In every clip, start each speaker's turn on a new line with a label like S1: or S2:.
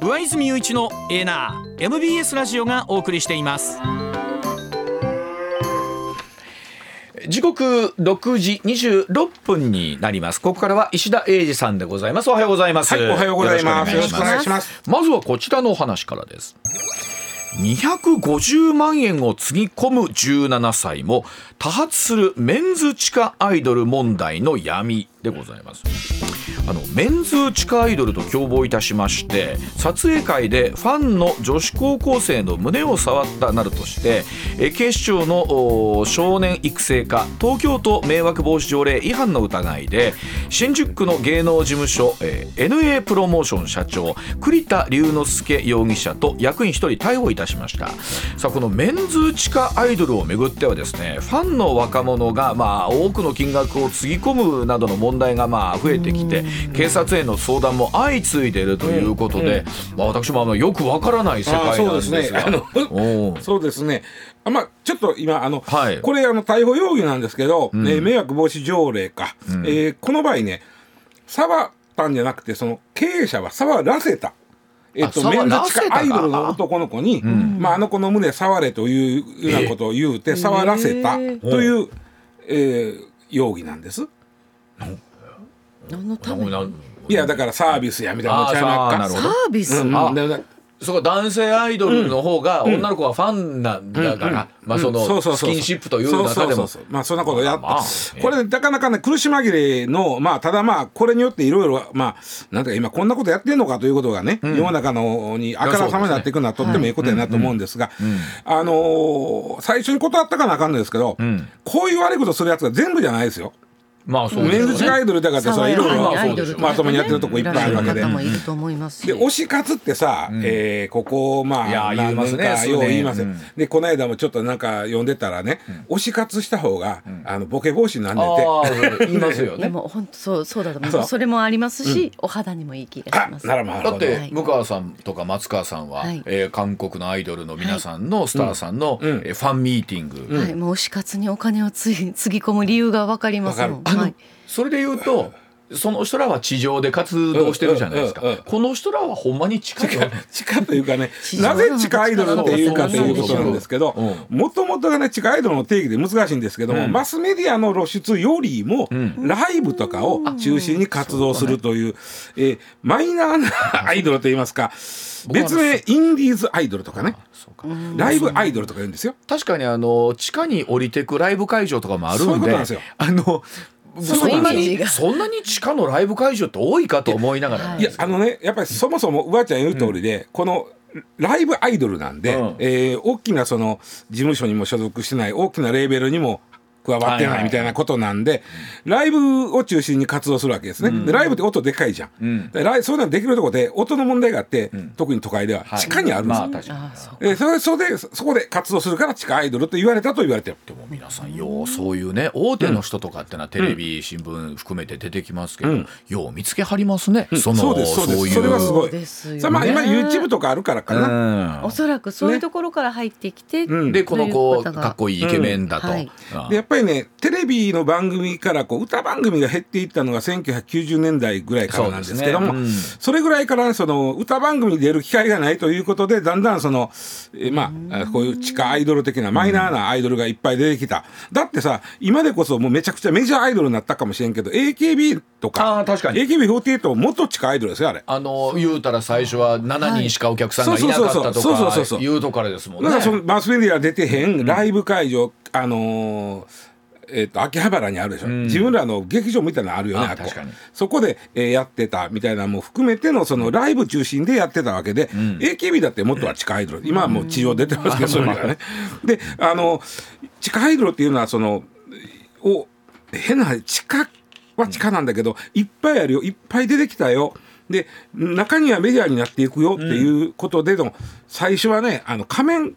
S1: 上泉雄一のエーナー MBS ラジオがお送りしています。時刻6時26分になります。ここからは石田英二さんでございます。おはようございます、
S2: はい、おはようございます。よろしくお願いし
S1: ま
S2: ます。
S1: まずはこちらのお話からです。250万円をつぎ込む17歳も多発するメンズ地下アイドル問題の闇でございますあのメンズ地下アイドルと共謀いたしまして撮影会でファンの女子高校生の胸を触ったなどとして警視庁の少年育成課東京都迷惑防止条例違反の疑いで新宿区の芸能事務所、えー NA プロモーション社長栗田龍之介容疑者と役員1人逮捕いたしました。さあこのメンズ地下アイドルをめぐってはですねファンの若者がまあ多くの金額をつぎ込むなどの問題がまあ増えてきて警察への相談も相次いでいるということで、まあ、私もあのよくわからない世界なんですが。
S2: あそうですね。あの
S1: おう
S2: そうですね。あまあちょっと今あの、
S1: はい。
S2: これあの逮捕容疑なんですけど、えー迷惑防止条例か、えーこの場合ね触ったんじゃなくてその経営者は触らせた。えっと、
S1: あ
S2: メンズ
S1: 触らせたか
S2: 地下アイドルの男の子に、まあ、あの子の胸触れというようなことを言うて、触らせたという、えー容疑なんです。
S3: 何のために？
S2: いやだからサービスやみたいなのちゃいまっか？
S3: サービス、
S2: うん。
S1: あそうか男性アイドルの方が女の子がファンなんだから、まあその
S2: そうそうそう
S1: スキンシップという中でも。
S2: そうそうそうまあそんなことやっ
S1: まあまあ
S2: これねなかなかね苦し紛れのまあただまあこれによっていろいろまあなんていうか今こんなことやってんのかということがね、世の中のにあからさまになっていくのはとってもいいことやなと思うんですが、あのー最初に断ったかなあかんのですけど、こういう悪いことするやつが全部じゃないですよ。
S1: まあそうね。
S2: メンズ地下アイドルだからってそれい。ろいろ
S1: ま
S2: ともにやってるとこいっぱいあるわけで。で推し活ってさ、えーここまあ
S1: 言いますね。
S2: 何年かよう言いますよ、
S1: うん。
S2: でこの間もちょっとなんか読んでたらね、推し活した方が、あのボケ防止になんねんて。
S1: 言いますよね。
S3: もう本当そうそうだと思います。それもありますし、お肌にもいい気が
S2: あ
S3: します。
S2: なら
S1: だって、
S3: はい。
S1: 向川さんとか松川さんは、
S3: はい。
S1: えー韓国のアイドルの皆さんのスターさんの、
S2: うん。
S1: えーファンミーティング、
S3: はい、もう推し活にお金をついつぎ込む理由がわかりますもんはい、
S1: それで言うとその人らは地上で活動してるじゃないですか、
S2: うんうんうん
S1: この人らはほんまに近いよ
S2: 地下というかねなぜ地下アイドルっていうかと
S3: そう
S2: いうことなんですけど
S1: う
S2: もともとがね地下アイドルの定義で難しいんですけども、
S1: うん。
S2: マスメディアの露出よりも、ライブとかを中心に活動するという、えーマイナーなアイドルといいますか別名インディーズアイドルとかね。ライブアイドルとか言うんですよ。
S1: 確かにあの地下に降りてくライブ会場とかもある
S2: そうい
S1: んで
S2: うことなんですよ。
S1: あのそんなにそんなに地下のライブ会場って多いかと思いながら、
S3: はい。
S2: いやあのねやっぱりそもそもうばあちゃん言う通りで、このライブアイドルなんで、
S1: うん。
S2: えー大きなその事務所にも所属してない大きなレーベルにも加わってないみたいなことなんで、ライブを中心に活動するわけですね、でライブって音でかいじゃん、
S1: ん。
S2: でライそういうのできるところで音の問題があって、特に都会では
S1: はい。
S2: 地下にあるんです。よ、
S3: そ
S2: れそれでそこで活動するから地下アイドルと言われたと言われてる
S1: でも皆さんようそういうね大手の人とかってのはテレビ、新聞含めて出てきますけど、よう見つけはりますね、その
S2: そうですそうです。
S1: いう。
S2: それはすごい。
S3: ですよね。
S2: さあまあ今 YouTube とかあるからかな、
S3: おそらくそういうところから入ってきて、
S2: ん。
S1: でこの子かっこいいイケメンだと、
S3: うん。はい。
S1: あ
S2: でやっぱりねテレビの番組からこう歌番組が減っていったのが1990年代ぐらいからなんですけどもそ,、
S1: ね。うん。
S2: れぐらいからその歌番組に出る機会がないということでだんだんその、えーまああこういう地下アイドル的なマイナーなアイドルがいっぱい出てきた、だってさ今でこそもうめちゃくちゃメジャーアイドルになったかもしれんけど AKB とか
S1: あー確かに。
S2: AKB48 元地下アイドルですよあれ。
S1: あの言うたら最初は7人しかお客さんがい。なかった
S2: そう
S1: と
S2: そうそうそうそうそうそう。
S1: かいうとこからですもんね。
S2: だからそのマスメディア出てへんライブ会場、あのーえっと秋葉原にあるでしょ、自分らの劇場みたいなのあるよねそこで、えーやってたみたいなのも含めてのそのライブ中心でやってたわけで、AKB だってもっとは地下アイドル今はもう地上出てますけど、そういうね。であの地下アイドルっていうのはそのお変な地下は地下なんだけど、いっぱいあるよ。いっぱい出てきたよ。で中にはメディアになっていくよっていうことでの、最初はねあの仮面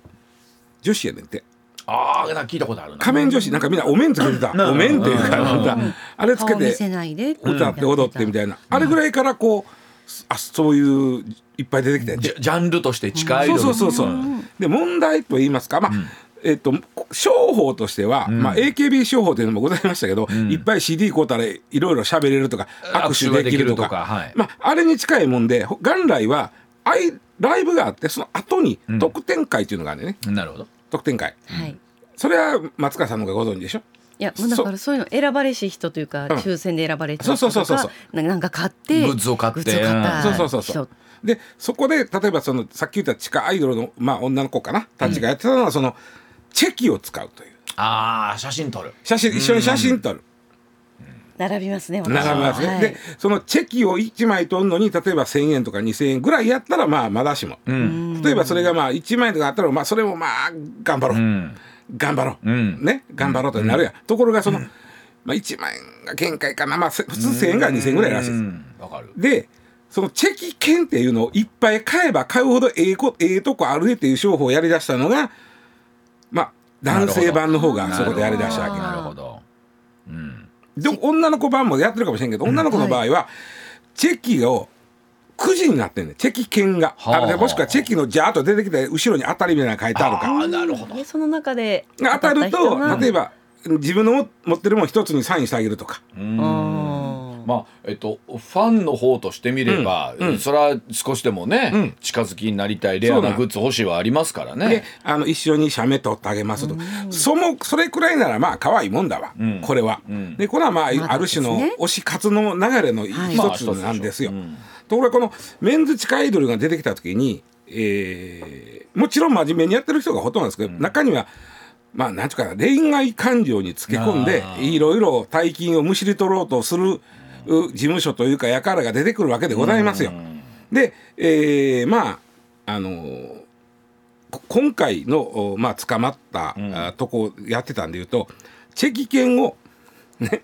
S2: 女子やねんて
S1: ああ聞いたことあるな。
S2: 仮面女子なんかみんなお面つけてた。お面っていうかなん。かあれつけ
S3: 顔見せ
S2: て
S3: ないで。
S2: 歌って踊ってみたいな。あれぐらいからこうあそういういっぱい出てきて
S1: ジャンルとして近い。
S2: そうそうそうそう。で問題と言いますか、まあ、えっと商法としては、まあ AKB 商法というのもございましたけど、いっぱい CD 買うたらいろいろ喋れるとか握手できるとか、
S1: 握手ができるとかはい。
S2: まああれに近いもんでほ元来はアイライブがあってその後に特典会っていうのがあるね、
S1: なるほど
S2: 特典会。
S3: はい。
S2: それは松川さんの方がご存知でしょ？
S3: いやもうだからそういうの選ばれし人というか、抽選で選ばれた人
S2: そう
S3: と
S2: そうそうそう。
S3: かななんか買って
S1: グッズを買って。
S2: そうそうそうそう。
S3: 人。
S2: でそこで例えばそのさっき言った地下アイドルの、まあ、女の子かな？たちがやってたのは、そのチェキを使うという。
S1: ああ写真撮る。
S2: 写真一緒に写真撮る。
S3: 並びますね私
S2: 並びますね、
S3: はい。
S2: でそのチェキを1枚取るのに例えば1,000円とか2,000円ぐらいやったらまあまだしも、例えばそれがまあ1万円とかあったらまあそれもまあ頑張ろう、
S1: ん。
S2: 頑張ろう、
S1: ん。
S2: ね？頑張ろうとなるやん、ところがその、まあ、1万円が限界かな。まあせ普通1,000円から2,000円ぐらいらしいです、
S1: うん。わかる。
S2: でそのチェキ券っていうのをいっぱい買えば買うほどええこええとこあるねっていう商法をやりだしたのがまあ男性版の方がそこでやりだしたわけ。
S1: なるほど。うん。
S2: で女の子版もやってるかもしれんけど女の子の場合は、チェキをくじになってんねん。チェキ券が、
S1: はあ。
S2: もしくはチェキのジャーッと出てきて後ろに当たりみたいなのが書いてあるか
S1: あなるほど。
S3: でその中で
S2: 当たると例えば自分の持ってるもん一つにサインしてあげるとか、
S3: うん
S1: まあえっとファンの方としてみれば、
S2: うん。うん。
S1: それは少しでもね、
S2: うん。
S1: 近づきになりたいレア
S2: な
S1: グッズ欲しいはありますから
S2: で
S1: ね。
S2: あの一緒に写メ撮ってあげますと、そもそれくらいならまあ可愛いもんだわ、
S1: ん。
S2: これは、
S1: ん。
S2: でこれはまあ、
S3: まだ
S2: ある種の推し活の流れの一
S3: はい。
S2: つなんですよ、
S1: まあ
S2: ところがこのメンズ地下アイドルが出てきた時に、えーもちろん真面目にやってる人がほとんどなんですけど、中にはまあなんていうかな恋愛感情につけ込んでいろいろ大金をむしり取ろうとするう事務所というか輩が出てくるわけでございますよ。で、えーまああのーこ今回の、おまあ、捕まった、あとこやってたんでいうとチェキ券を、ね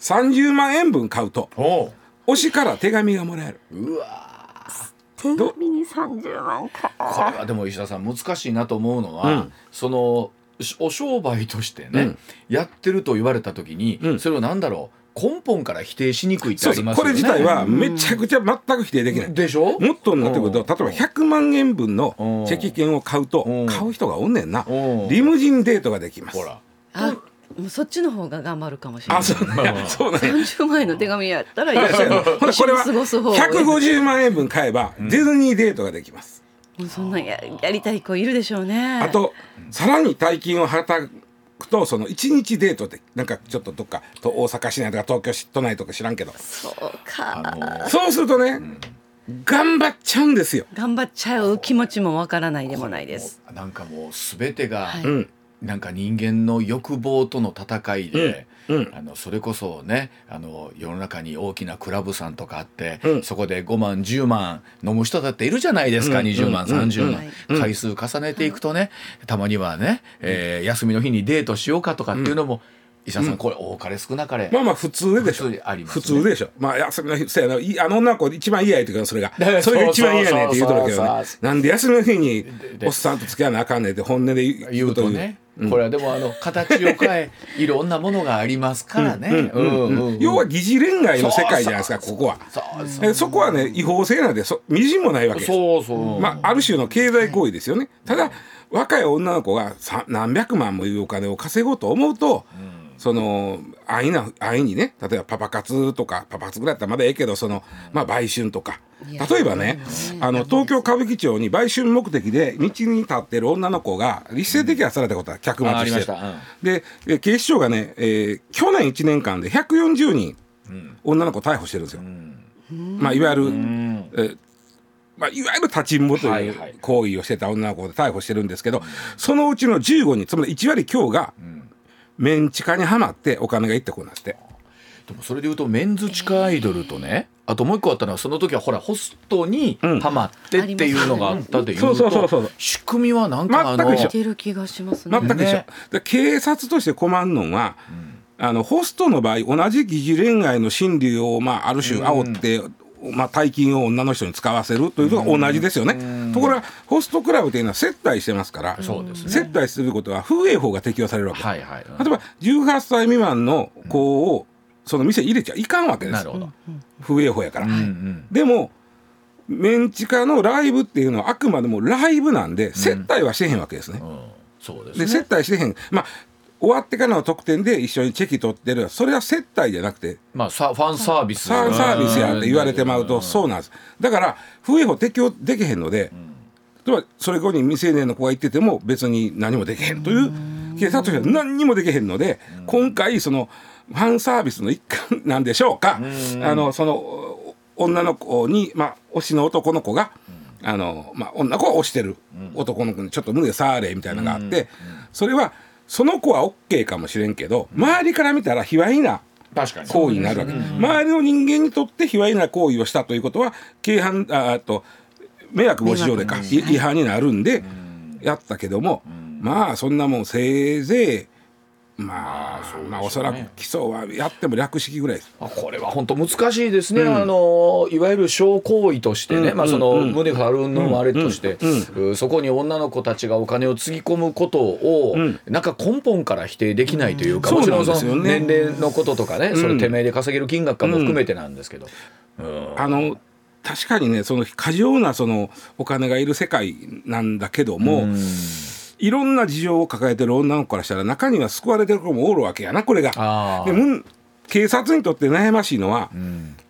S2: 30万円分買うと
S1: お
S2: 推しから手紙がもらえる。
S1: うわ
S3: 手紙に30万か。
S1: これはでも石田さん難しいなと思うのは、
S2: うん。
S1: そのしお商売としてね、
S2: うん。
S1: やってると言われた時に、
S2: うん。
S1: それをなんだろう？根本から否定しにくいってありますよね。
S2: これ自体はめちゃくちゃ全く否定できない。
S1: でしょ？
S2: もっとになってくると？
S1: うん。
S2: 例えば100万円分の
S1: うん。
S2: チェキ券を買うと
S1: うん。
S2: 買う人がおんねんな。
S1: うん。
S2: リムジンデートができます。
S1: ほら。
S3: あもうそっちの方が頑張るかもしれない。
S2: あそうね。そうね。
S3: 30万円の手紙やったら 一緒に
S2: ほらこれは
S3: 過ごす方が
S2: 150万円分買えばディズニーデートができます。
S3: もうそんなんややりたい子いるでしょうね。
S2: あとさらに大金をはたくとその1日デートでなんかちょっとどっかと大阪市内とか東京市都内とか知らんけど。
S3: そうか。
S1: あの
S2: そうするとね、頑張っちゃうんですよ。
S3: 頑張っちゃう気持ちもわからないでもないです。
S1: なんかもう全てが、
S3: はい。
S2: うん
S1: なんか人間の欲望との戦いで、
S2: うんうん。
S1: あのそれこそねあの世の中に大きなクラブさんとかあって、
S2: うん。
S1: そこで5万10万飲む人だっているじゃないですか、
S2: うん
S1: 20万
S2: うん。
S1: 30万、
S2: うん
S1: 回数重ねていくとね、たまにはね、えー休みの日にデートしようかとかっていうのも、医者さんこれ多かれ少なかれ、
S2: まあまあ普通でしょ。
S1: 普通にあります
S2: 普
S1: ね
S2: 通でしょ。まあ休みの日そうやな。いあの女の子一番嫌やって言うからそれが。それが一番嫌やねんって言うとるけどね。なんで休みの日に
S1: で
S2: おっさんと付き合わなあかんねんって本音で言
S1: 言うとね、これはでもあの形を変えいろんなものがありますからね。
S2: うんうん
S1: うんうん。
S2: 要は疑似恋愛の世界じゃないですかここは。
S1: そうそう。
S2: えそこはね違法性なんでそみじんもないわけ。です
S1: そうそう。
S2: まあ、ある種の経済行為ですよね。ただ若い女の子がさ何百万もいうお金を稼ごうと思うと、その安易な安易にね例えばパパ活とかパパ活ぐらいだったらまだええけどその、まあ、売春とか。例えばねあの東京歌舞伎町に売春目的で道に立ってる女の子が立勢摘発されたことは客待ちして。
S1: うん。
S2: でえ警視庁がね、えー去年1年間で140人女の子逮捕してるんですよ。まあ、いわゆる、えーまあ、いわゆる立ちんぼと
S1: はいいうはい
S2: 行為をしてた女の子で逮捕してるんですけど、そのうちの15人つまり1割強がメンチカにはまってお金がいってこうなって。
S1: でもそれでいうとメンズ地下アイドルとね、あともう一個あったのはその時はほらホストにハマってっていうのがあったでいう
S2: そうそうそうそう。
S1: と仕組みはなんかあの？
S2: 全く一緒。
S3: いける気がしますね。
S2: 全く一緒、警察として困るのは、あのホストの場合同じ疑似恋愛の心理を、まあ、ある種煽って、まあ、大金を女の人に使わせるというのが同じですよね。ところがホストクラブというのは接待してますから
S1: そうですね。
S2: 接待することは風営法が適用されるわけ、
S1: はいはい。
S2: 例えば18歳未満の子をその店に入れちゃいかんわけです。風営法やから。
S1: うんうん。
S2: でもメンチカのライブっていうのはあくまでもライブなんで接待はしてへんわけですね。
S1: うん。そうです
S2: で接待してへん。まあ終わってからの特典で一緒にチェキ取ってる。それは接待じゃなくて。
S1: まあさファンサービス。
S2: サーサービスやって言われてまうとそうなんです。だから風営法適用できへんので、例えばそれこに未成年の子が行ってても別に何もできへんという警察としては何にもできへんので、今回そのファンサービスの一環なんでしょうか、あのそのお女の子に、まあ、推しの男の子が、あのまあ、女の子は推してる。男の子にちょっと胸触れみたいなのがあって、それはその子は OK かもしれんけど周りから見たら卑猥な
S1: 確かに。
S2: 行為になるわけ、周りの人間にとって卑猥な行為をしたということは軽犯ああと迷惑防止条例かい違反になるんでやったけども、まあそんなもんせいぜいまあまあおそらく起訴はやっても略式ぐらいです。
S1: あこれは本当難しいですね、あのいわゆる小行為としてね、まあ、その胸張るのもあれとして、うそこに女の子たちがお金をつぎ込むことを、なんか根本から否定できないというか、
S2: うん。
S1: もちろんその年齢のこととかね、それてめえで稼げる金額かも含めてなんですけど、
S2: あの確かにねその過剰なそのお金がいる世界なんだけども、いろんな事情を抱えてる女の子からしたら中には救われてる子もおるわけやなこれが。でむん警察にとって悩ましいのは、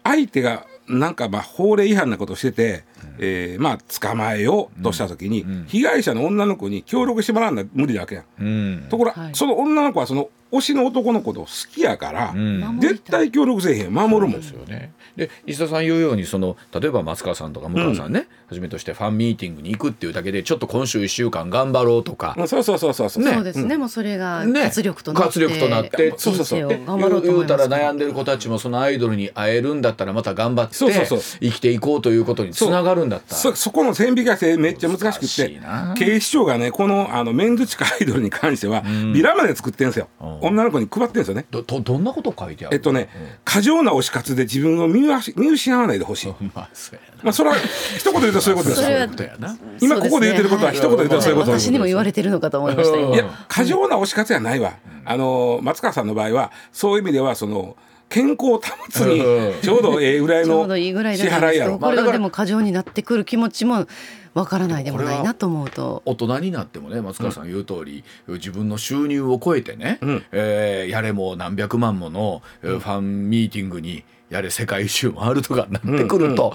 S2: 相手がなんかまあ法令違反なことをしてて、えーまあ捕まえようとした時に、被害者の女の子に協力してもらうのは無理だわけやん。
S1: うん。
S2: ところが、
S3: はい。
S2: その女の子はその推しの男の子と好きやから、
S1: ん。
S2: 絶対協力せえへん。守るもん。
S1: ですよね。で石田さん言うようにその例えば松川さんとか向川さんね、はじめとしてファンミーティングに行くっていうだけでちょっと今週1週間頑張ろうとか、
S2: うんそうそうそうそうそう。
S1: ね
S3: そうですね、もうそれが
S1: ね。
S3: 活力となって、
S1: 活力となって。
S2: そうそうそう。
S3: 頑張ろうと
S1: 言うたら悩んでる子たちもそのアイドルに会えるんだったらまた頑張って
S2: そうそうそう。
S1: 生きていこうということにつながるんだったら。
S2: そそこの線引きがめっちゃ難しく
S1: ていな。
S2: 警視庁がねこのあのメンズ地下アイドルに関しては、ビラまで作ってるんですよ、女の子に配ってるんですよね。
S1: どどどんなこと書いてある
S2: えっとね、過剰な推し活で自分を見失見失わないでほしい、
S1: まあそうやな。
S2: まあそれは一言で言うとそういうことです。よ
S3: それは
S1: ことやな
S2: 今ここで言ってることは一言で言うとそういうことです。
S3: 私にも言われてるのかと思いました
S2: いや過剰な推し活やないわ、あの松川さんの場合はそういう意味ではその健康を保つに
S1: うん。
S2: ちょうどええぐらいの
S3: どいいぐらい
S2: 支
S3: じゃないですか
S2: 払いやろ、
S3: これがでも過剰になってくる気持ちもわからないでもないなと思うと。
S1: 大人になってもね松川さん言う通り、自分の収入を超えてね、えーやれも何百万もの、えーファンミーティングにやれ世界一周回るとかなってくると、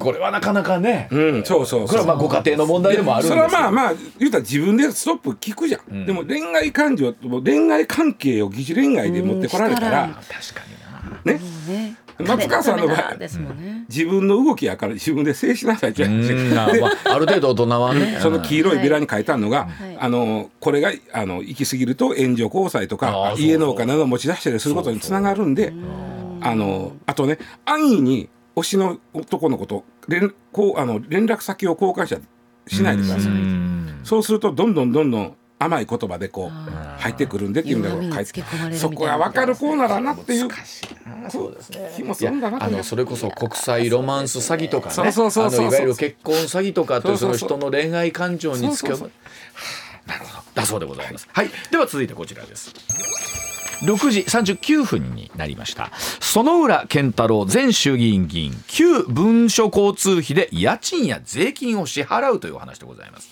S1: これはなかなかね、
S2: うん、そうそうそう。
S1: これはまあご家庭の問題でもあるんです
S2: そ
S1: よ。
S2: れはまあまあ言うたら自分でストップ聞くじゃん、でも恋愛感情もう恋愛関係を疑似恋愛で持ってこられたら、
S3: うん。
S1: 確かにな
S2: ね。
S3: ね。
S2: 松川さんの場合。
S3: ね。
S2: 自分の動きやから自分で制しなさいって言われ
S1: あまあ、ある程度大人はね。
S2: その黄色いビラに書いてあるのが、
S3: はい。
S2: あのこれがあの行き過ぎると援助交際と
S1: あ
S2: か
S1: ーそうそう。
S2: 家のお金を持ち出したりすることにつながるんであのあとね安易に推しの男の子と連こうあの連絡先を交換したりしないでください。そうするとどんどんどんどん甘い言葉でこう入ってくるんでっていうの
S3: 弱みに
S2: を書いて
S3: つけ込まれるみたいな。
S2: そこが分かる子ならなっていう
S1: そうですね
S2: 気もするんだな。
S1: あのそれこそ国際ロマンス詐欺とかね。
S2: そうそうそうそう
S1: あのいわゆる結婚詐欺とかっていうその
S2: そうそうそう
S1: 人の恋愛感情につど。だそうでございます。はい。では続いてこちらです6時39分になりました。園浦健太郎前衆議院議員旧文書交通費で家賃や税金を支払うというお話でございます。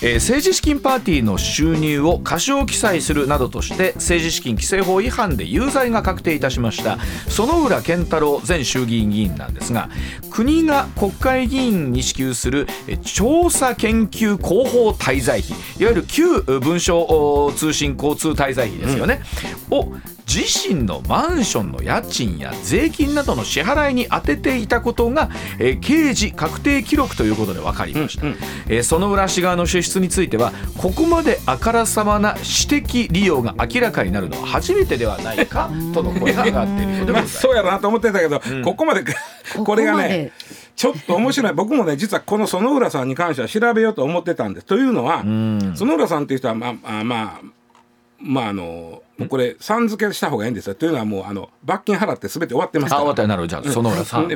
S1: えー政治資金パーティーの収入を過少記載するなどとして政治資金規正法違反で有罪が確定いたしました。園浦健太郎前衆議院議員なんですが国が国会議員に支給する調査研究広報滞在費いわゆる旧文書通信交通滞在費ですよね、を自身のマンションの家賃や税金などの支払いに充てていたことが、えー刑事確定記録ということで分かりました、えー園浦氏側の支出についてはここまであからさまな私的利用が明らかになるのは初めてではないかとの声が上がっているようでござい
S2: ま。そうやろなと思ってたけど、ここまで
S3: こ
S2: これがねちょっと面白い。僕もね実はこの園浦さんに関しては調べようと思ってたんです。というのは園浦さんっていう人はまあまあまあまああのもうこれさん付けした方がいいんですよ。というのはもうあの罰金払ってすべて終わってますから。
S1: あ終わったよなる。じゃあ園浦さん。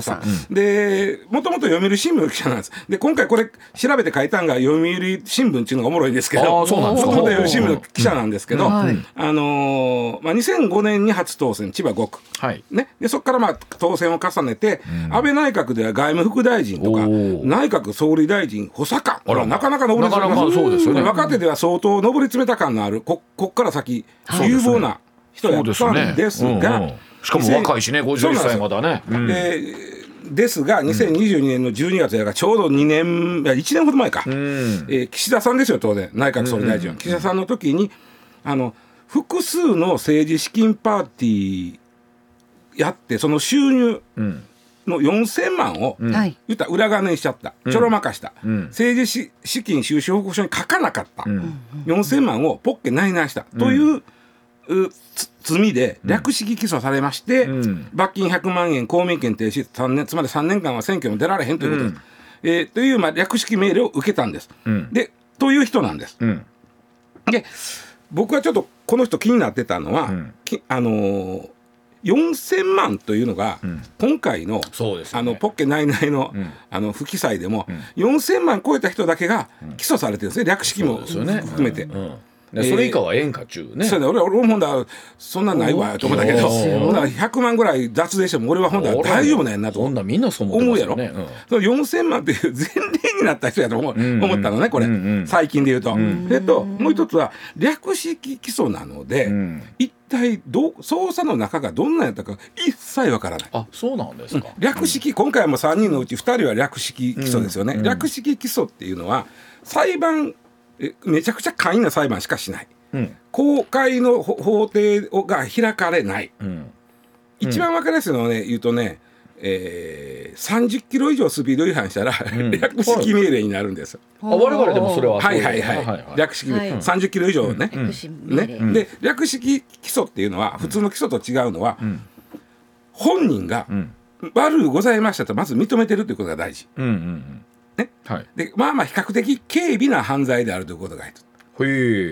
S2: さん、でもともと読売新聞の記者なんです。で今回これ調べて書いたんが読売新聞っていうのがおもろいんですけど。もともと読売新聞の記者なんですけど、あのーまあ、2005年に初当選千葉5区、
S1: はい。
S2: ね、でそこからまあ当選を重ねて、安倍内閣では外務副大臣とか内閣総理大臣補佐官。なかなか上り詰め
S1: なかなかそうですよね。
S2: 若手では相当上り詰めた感のあるここっから先有望な人やったんです
S1: うんうん。
S2: が
S1: しかも若いしね51歳まだね。うん
S2: でですが2022年の12月やからちょうど2年いや1年ほど前か、
S1: うん。
S2: えー岸田さんですよ当然。内閣総理大臣は、岸田さんの時にあの複数の政治資金パーティーやってその収入
S1: うん。
S2: の4000万を、
S3: はい。
S2: 言ったら裏金にしちゃった、ちょろまかした、
S1: ん。
S2: 政治し資金収支報告書に書かなかった、
S1: ん。
S2: 4000万をポッケ内々した、という罪で略式起訴されまして、
S1: ん。
S2: 罰金100万円公民権停止3年つまり3年間は選挙にも出られへんということで。す。えーという、まあ、略式命令を受けたんです。
S1: ん。
S2: でという人なんです。
S1: うん。
S2: で僕はちょっとこの人気になってたのは、あのー4000万というのが、今回のあのポッケ内々の,、あの不記載でも、4000万超えた人だけが起訴されてるんですね。略式も含めて。
S1: うんでそれ以下は演歌中ね。
S2: そうだ俺俺もほんだらそんなんないわと思ったけど。ほんだら100万ぐらい脱税しても俺はほんだら大丈夫なんやなと
S1: そんなみんなそう思って
S2: 思うやろ、
S1: うん。
S2: その4000万っていう前例になった人やと思う、
S1: ん
S2: 思ったのねこれ、
S1: うんうん
S2: 最近で言うと。それともう一つは略式起訴なので、
S1: ん。
S2: 一体どう捜査の中がどんなんやったか一切わからない。
S1: あそうなんですか。
S2: 略式、今回も3人のうち2人は略式起訴ですよね、略式起訴っていうのは裁判えめちゃくちゃ簡易な裁判しかしない。
S1: うん。
S2: 公開の法法廷が開かれない。
S1: うん。
S2: 一番わかりやすいのはね言うとね、えー、30キロ以上スピード違反したら、略式命令になるんです。よ。
S1: あ我々でもそれは
S2: はいはいはい、
S1: はいはい
S2: 略式、
S3: はい。
S2: 30キロ以上ね。ね。
S3: 令
S2: で略式起訴っていうのは普通の起訴と違うのは、本人が悪うございましたとまず認めてるということが大事。
S1: うんうんうん
S2: ね。
S1: はい。
S2: でまあまあ比較的軽微な犯罪であるということが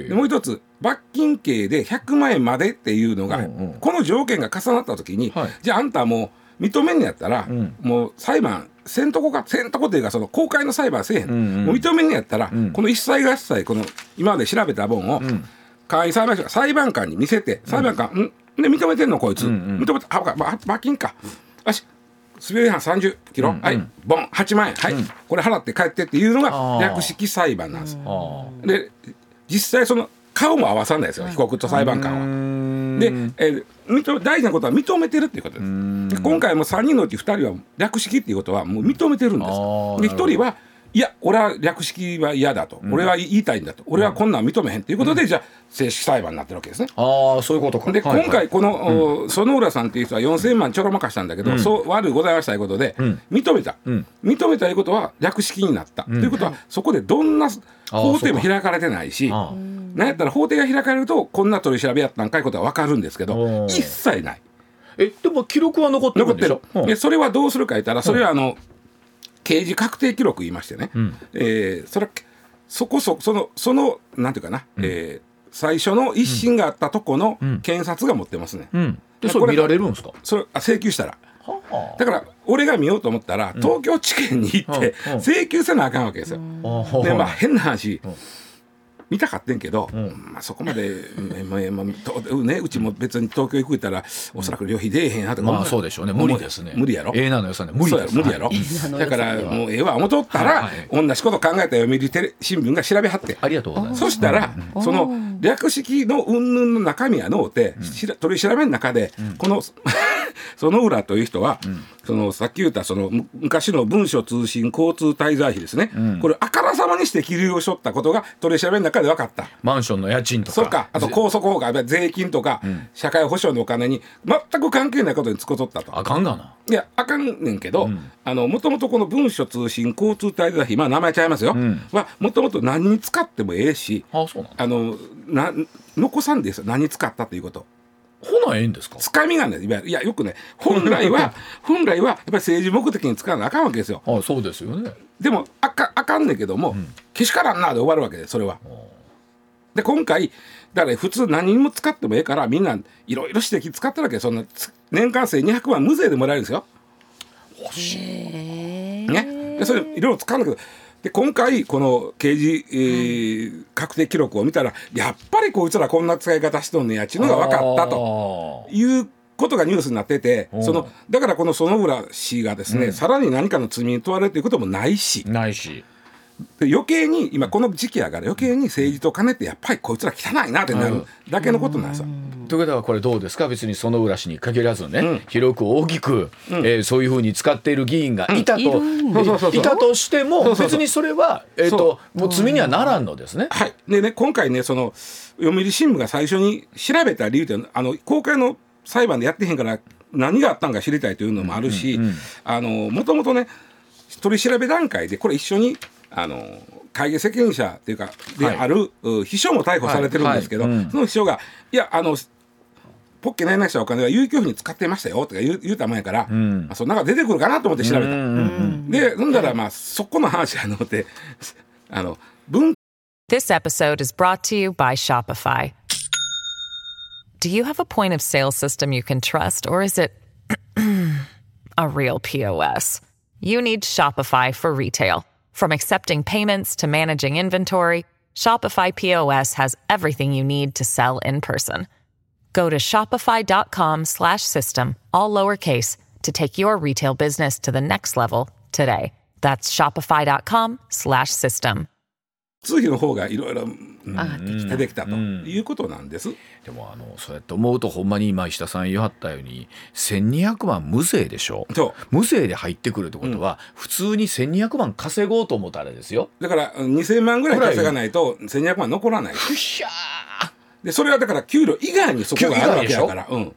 S2: でもう一つ罰金刑で100万円までっていうのが、
S1: うんうん。
S2: この条件が重なった時に、
S1: はい。
S2: じゃああんたもう認めんのやったら、
S1: ん。
S2: もう裁判せんとこかせんとこっていうかその公開の裁判せえへん、
S1: んうん。
S2: もう認めんのやったら、
S1: ん。
S2: この一切合切この今まで調べた本を、簡易裁判所が裁判官に見せて裁判官、ん。で認めてんのこいつ、認めてああ罰金か。よし滑り違反30キロ、はい。ボン8万円はい、これ払って帰ってっていうのが略式裁判なんです。
S1: あ
S2: で実際その顔も合わさないですよ。被告と裁判官は。で、えー大事なことは認めてるっていうこと。です。で今回も3人のうち2人は略式っていうことはもう認めてるんです。で1人はいや俺は略式は嫌だと、俺は言いたいんだと。俺はこんなん認めへんということで、じゃあ正式裁判になってるわけですね。
S1: ああそういうことか。
S2: で、今回この、お園浦さんっていう人は4000万ちょろまかしたんだけど、そう悪うございましたということで、認めた、
S1: ん。
S2: 認めたいうことは略式になった、ということはそこでどんな法廷も開かれてないし
S1: あ
S2: なんやったら法廷が開かれるとこんな取り調べやったんかいうことは分かるんですけど一切ない。
S1: えでも記録は残ってる
S2: 残ってる。
S1: ん。でしょ、
S2: でそれはどうするか言ったらそれはあの刑事確定記録言いましてね、えーそれはそこそそのそのなんていうかな、えー最初の一審があったとこの検察が持ってますね、
S1: うん。でそれ見られるんですか？
S2: それあ請求したら。
S1: は
S2: だから俺が見ようと思ったら東京地検に行って
S1: うん。うん。
S2: 請求せなあかんわけですよ。
S1: あ
S2: でまあ変な話。
S1: うん
S2: 見たかってんけど、まあ、そこまで、まあまあとね、うちも別に東京行くったらおそらく旅費出えへんなとか
S1: まあ
S2: 思
S1: そうでしょうね。
S2: 思
S1: 無理ですね。
S2: 無理やろ？
S1: ええなのよさね。無理
S2: やろ無理やろ、
S1: はい。
S2: だからもうええわ思っとったら、
S1: はいはい。
S2: 同じこと考えた読売テレ新聞が調べはって。
S1: ありがとうございます。
S2: そしたら、その略式の云々の中身はのうて、しら取り調べの中で、この 園浦という人は、そのさっき言ったそのむ昔の文書通信交通滞在費ですね、これあからさまにして切りをしょったことが取り調べの中で分かった。
S1: マンションの家賃とか。
S2: そうか。あと高速法が税金とか、社会保障のお金に全く関係ないことに使うとったと。
S1: あかんがな。い
S2: やあかんねんけど、あのもともとこの文書通信交通滞在費まあ名前ちゃいますよ、はもともと何に使ってもええし
S1: あそうなん
S2: あのな残さんですよ。何に使ったということ
S1: ほなええんですか？
S2: つかみがねい。わゆるいやよくね本来は 本来はやっぱり政治目的に使わなあかんわけですよ。
S1: あそうですよね。
S2: でもあかあかんねんけども、けしからんなで終わるわけでそれは。で今回だから普通何人も使ってもええからみんないろいろ指摘使ったわけそんなつ年間生200万無税でもらえるんですよ。ね、でそれいろいろ使うんだけどで今回この刑事、えー確定記録を見たらやっぱりこいつらこんな使い方しとんねやっちゅうのが分かったということがニュースになっててそのだからこの園村氏がですね、さらに何かの罪に問われるということもないし。
S1: ないし。
S2: で余計に今この時期やから余計に政治と金ってやっぱりこいつら汚いなってなるだけのことなんですよ。
S1: ということはこれどうですか？別に園浦氏に限らずね、広く大きく、えーそういうふうに使っている議員がいたと、
S3: い
S1: たとしても別にそれは、えー、ともう罪にはならんのですね。
S2: はい、でね今回ねその読売新聞が最初に調べた理由ってあの公開の裁判でやってへんから何があったんか知りたいというのもあるし、あのもともとね取り調べ段階でこれ一緒にあの会計責任者っていうかで
S1: はい。
S2: ある、う秘書も逮捕されてるんですけど、
S1: はい。はい。うん。
S2: その秘書がいやあのポッケないなしたお金は有給付に使ってましたよとか言う言うたもんやから、まあ、そんなのが出てくるかなと思って調べた。でほんだらまあそこの話やのってあの文
S4: This episode is brought to you by Shopify. Do you have a point of sale system you can trust, or is it a real POS? You need Shopify for retail. From accepting payments to managing inventory, Shopify POS has everything you need to sell in person. Go to shopify.com slash system, all lowercase, to take your retail business to the next level today. That's shopify.com slash system.
S2: 通費の方がいろいろ
S3: 上がってきた
S2: 出てきたということなんです。
S1: でもあのそうやって思うとほんまに今石田さん言わはったように1200万無税でしょ？
S2: そう
S1: 無税で入ってくるってことは、普通に1200万稼ごうと思ったらあれですよ。
S2: だからうん2000万ぐらい稼がないと1200万残らない。
S1: ふしゃ
S2: でそれはだから給料以外にそこがあるわけやから。うん、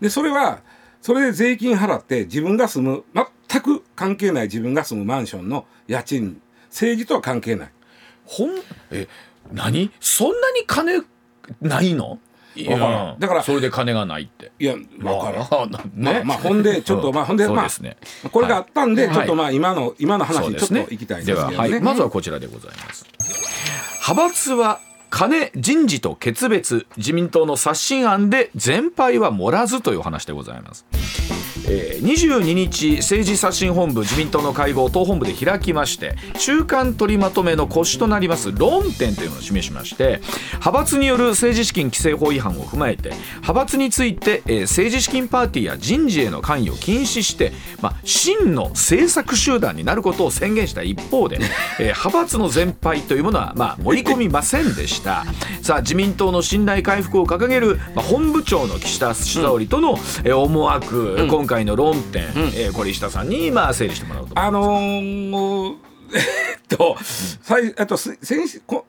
S2: でそれはそれで税金払って自分が住む全く関係ない自分が住むマンションの家賃政治とは関係ない。
S1: ほん？え何？そんなに金ないの？いや
S2: だから
S1: それで金がないって。
S2: いや分からん。
S1: わからんね。
S2: まあ、まあほんでちょっと、
S1: うん。
S2: まあほんでまあ
S1: ね。
S2: これがあったんで、
S1: はい。
S2: ちょっとまあ今の今の話にちょっと
S1: そうですね。
S2: 行きたいんですけどね。
S1: では、はい、まずはこちらでございます。派閥は金人事と決別自民党の刷新案で全敗は盛らずという話でございます。えー22日政治刷新本部自民党の会合を党本部で開きまして中間取りまとめの腰となります論点というのを示しまして派閥による政治資金規正法違反を踏まえて派閥について、え政治資金パーティーや人事への関与を禁止して、まあ、真の政策集団になることを宣言した一方で、え派閥の全敗というものは、まあ、盛り込みませんでしたさあ自民党の信頼回復を掲げる、まあ、本部長の岸田総理との、えー思惑、今回の論点、えーこれ石田さんにまあ整理してもらおうと思います。
S2: あのーえっと、最えっと、す先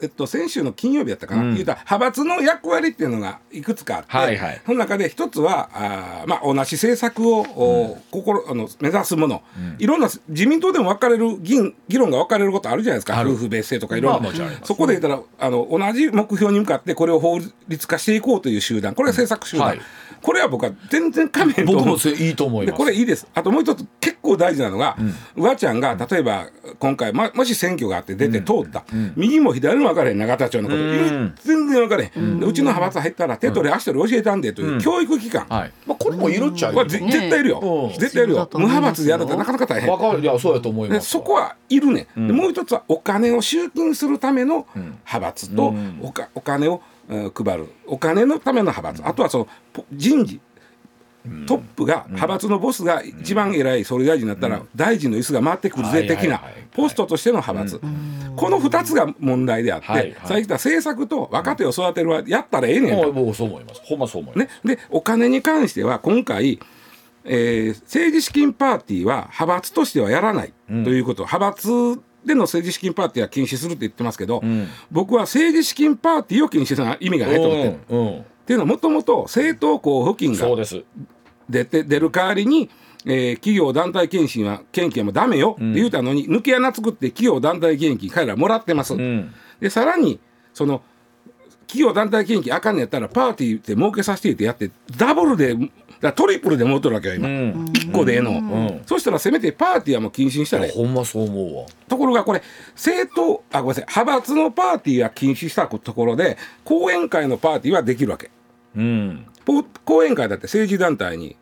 S2: えっと、先週の金曜日やったかな、言うたら派閥の役割っていうのがいくつかあって、
S1: はいはい。
S2: その中で一つはあー、まあ、同じ政策を、お心あの目指すもの、いろんな自民党でも分かれる議員議論が分かれることあるじゃないですか。夫婦別姓とかいろんな、
S1: まあ
S2: そこで言ったらあの同じ目標に向かってこれを法律化していこうという集団。これが政策集団、
S1: はい。
S2: これは僕は全然仮面と
S1: 僕もそれいいと思います。
S2: でこれいいです。あともう一つ結構大事なのが、うわちゃんが例えば今回、ま、もし選挙があって出て通った、右も左も分からへん永田町のこと、
S1: ん。
S2: 全然分からへん、でうちの派閥入ったら手取り足取り教えたんでという教育機関、
S1: はい。まあ、これもいるっちゃ
S2: 絶対いるよ、
S1: うん。
S2: 絶対いるよ。無派閥でやるってなかなか大変。
S1: わかる。いやそうやと思いま
S2: ですそこはいるね、でもう一つはお金を集金するための派閥と、おかお金を、うん配る。お金のための派閥、あとはそのポ人事トップが派閥のボスが一番偉い総理大臣になったら大臣の椅子が回ってくるぜ的なポストとしての派閥。この2つが問題であって
S1: はいはい。
S2: さっき言った政策と若手を育てるはやったらええねんと。
S1: もう僕そう思います。ほんまそう思います、
S2: ね、でお金に関しては今回、えー政治資金パーティーは派閥としてはやらないということ、派閥での政治資金パーティーは禁止するって言ってますけど、僕は政治資金パーティーを禁止するのは意味がないと思ってる。
S1: うん。うん
S2: っていうのはもともと政党交付金が
S1: そうです。
S2: 出て出る代わりに、えー企業団体献金は献金はもうダメよって言うたのに、抜け穴作って企業団体献金彼らもらってます。
S1: ん。
S2: でさらにその企業団体献金あかんのやったらパーティーって儲けさせてってやってダブルでからトリプルで持っとるわけよ今、
S1: うん。
S2: 1個でええの、
S1: ん。
S2: そしたらせめてパーティーはもう禁止にしたらええ
S1: ほんまそう思うわ。
S2: ところがこれ政党あごめんなさい。派閥のパーティーは禁止したところで後援会のパーティーはできるわけ。
S1: うん。
S2: ぽ後援会だって政治団体に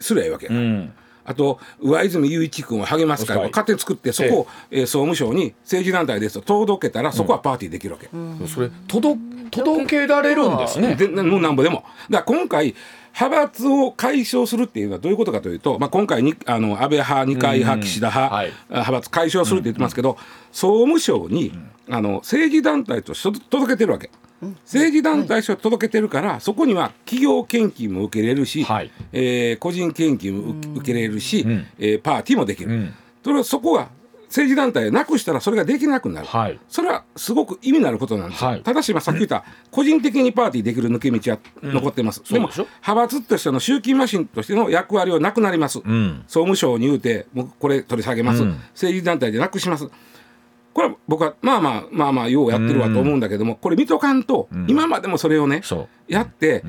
S2: すりゃいいわけやから、
S1: うん。
S2: あと上泉雄一君を励ます会を
S1: はい
S2: 勝手に作ってそこを、えー総務省に政治団体ですと届けたらそこはパーティーできるわけ、
S1: それ届届けられるんですね。
S2: でもうなんぼでも。だから今回派閥を解消するっていうのはどういうことかというと、まあ、今回にあの安倍派二階派岸田派、
S1: はい。
S2: 派閥解消するって言ってますけど、総務省に、あの政治団体として届けてるわけ。政治団体と届けてるから、そこには企業献金も受けれるし、
S1: はい。
S2: えー個人献金も受受けれるし、
S1: ん。
S2: えーパーティーもできる、
S1: ん。
S2: それはそこが政治団体なくしたらそれができなくなる、
S1: はい。
S2: それはすごく意味のあることなんですよ、
S1: はい。
S2: ただし今さっき言った個人的にパーティーできる抜け道は残ってます、でも
S1: そうでしょ？
S2: 派閥としての集金マシンとしての役割はなくなります、
S1: ん。
S2: 総務省に言うてもうこれ取り下げます、
S1: うん。
S2: 政治団体でなくします。これは僕はまあまあまあまあようやってるわと思うんだけども、これ見とかんと、今までもそれをねやって、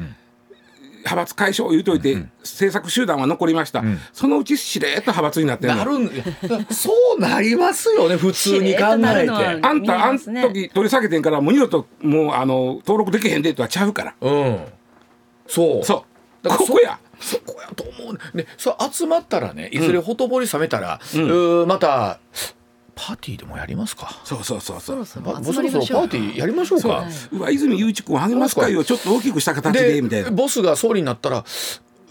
S2: 派閥解消言うといて、政策集団は残りました、そのうちしれっと派閥になってるの。
S1: なるん そうなりますよね普通に考えて。
S2: あんたあん時取り下げてんからもう二度ともうあの登録できへんでとはちゃうから。
S1: うん。そう。
S2: そう。ここや。
S1: そこやと思うね。そう集まったらねいずれほとぼり冷めたら、うーまたパーティーでもやりますか。
S2: そうそうそうそ
S3: そうろそ
S1: ま
S3: ろ
S1: そろそろパーティーやりましょうか。
S2: う。わ泉雄一君励ます会をちょっと大きくした形でみたいな。
S1: ボスが総理になったら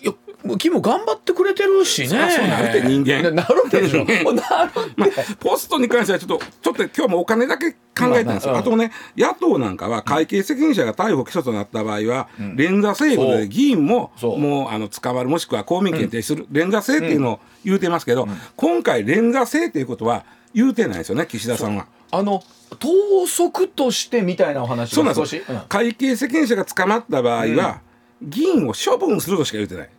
S1: いやもう君も頑張ってくれてるしね。
S2: そうなるって人間。
S1: なるでしょ。なる
S2: まあ、ポストに関してはちょっとちょっと今日もお金だけ考えたんですよ、
S1: まあ。
S2: とね野党なんかは会計責任者が逮捕・起訴となった場合は、連座制度
S1: そう。
S2: で議員も
S1: そう。
S2: もうあの捕まるもしくは公民権停止する、連座制っていうのを言うてますけど、今回連座制っていうことは言うてないですよね岸田さんは。
S1: あの党則としてみたいなお話
S2: そうなんです。
S1: うん。
S2: 会計責任者が捕まった場合は、議員を処分するとしか言ってない。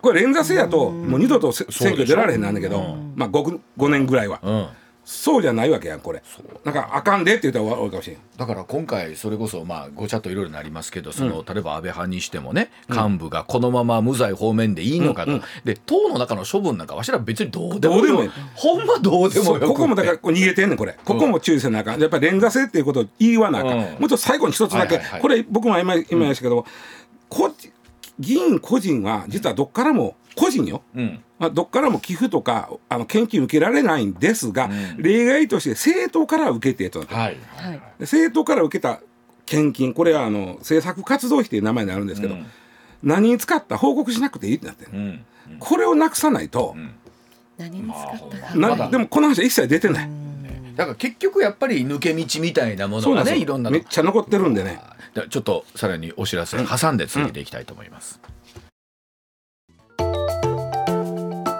S2: これ連座制やともう二度とせ選挙出られへんなんだけど、まあ 5, 5年ぐらいは、
S1: うん
S2: そうじゃないわけやんこれ。なんかあかんでって言ったら終わるかもしれん。
S1: だから今回それこそまあごちゃっといろいろなりますけどその、例えば安倍派にしてもね幹部がこのまま無罪方面でいいのかと、で党の中の処分なんかわしら別にどうでも
S2: いい。
S1: ほんまどうでもよ
S2: ここもだからこう逃げてんねんこれ。ここも注意せなあかん。やっぱり連座制っていうことを言わなあかん、
S1: うん。
S2: もうちょっと最後に一つだけ、
S1: はいはいはい。
S2: これ僕も今今言いましたけど、個人議員個人は実はどっからも個人よ、
S1: うん
S2: まあ、どっからも寄付とかあの献金受けられないんですが、例外として政党から受けてと。なって
S1: はい。
S3: はい。
S2: で政党から受けた献金これはあの政策活動費という名前になるんですけど、
S1: うん。
S2: 何に使った報告しなくていいってなってる、
S1: うん。
S2: これをなくさないと、
S3: 何に使ったか。
S2: な
S1: まだ
S2: でもこの話は一切出てない、
S1: だから結局やっぱり抜け道みたいなものが
S2: そうなんですよ
S1: ねいろんな
S2: めっちゃ残ってるんでね。
S1: でちょっとさらにお知らせ挟んで続けていきたいと思います、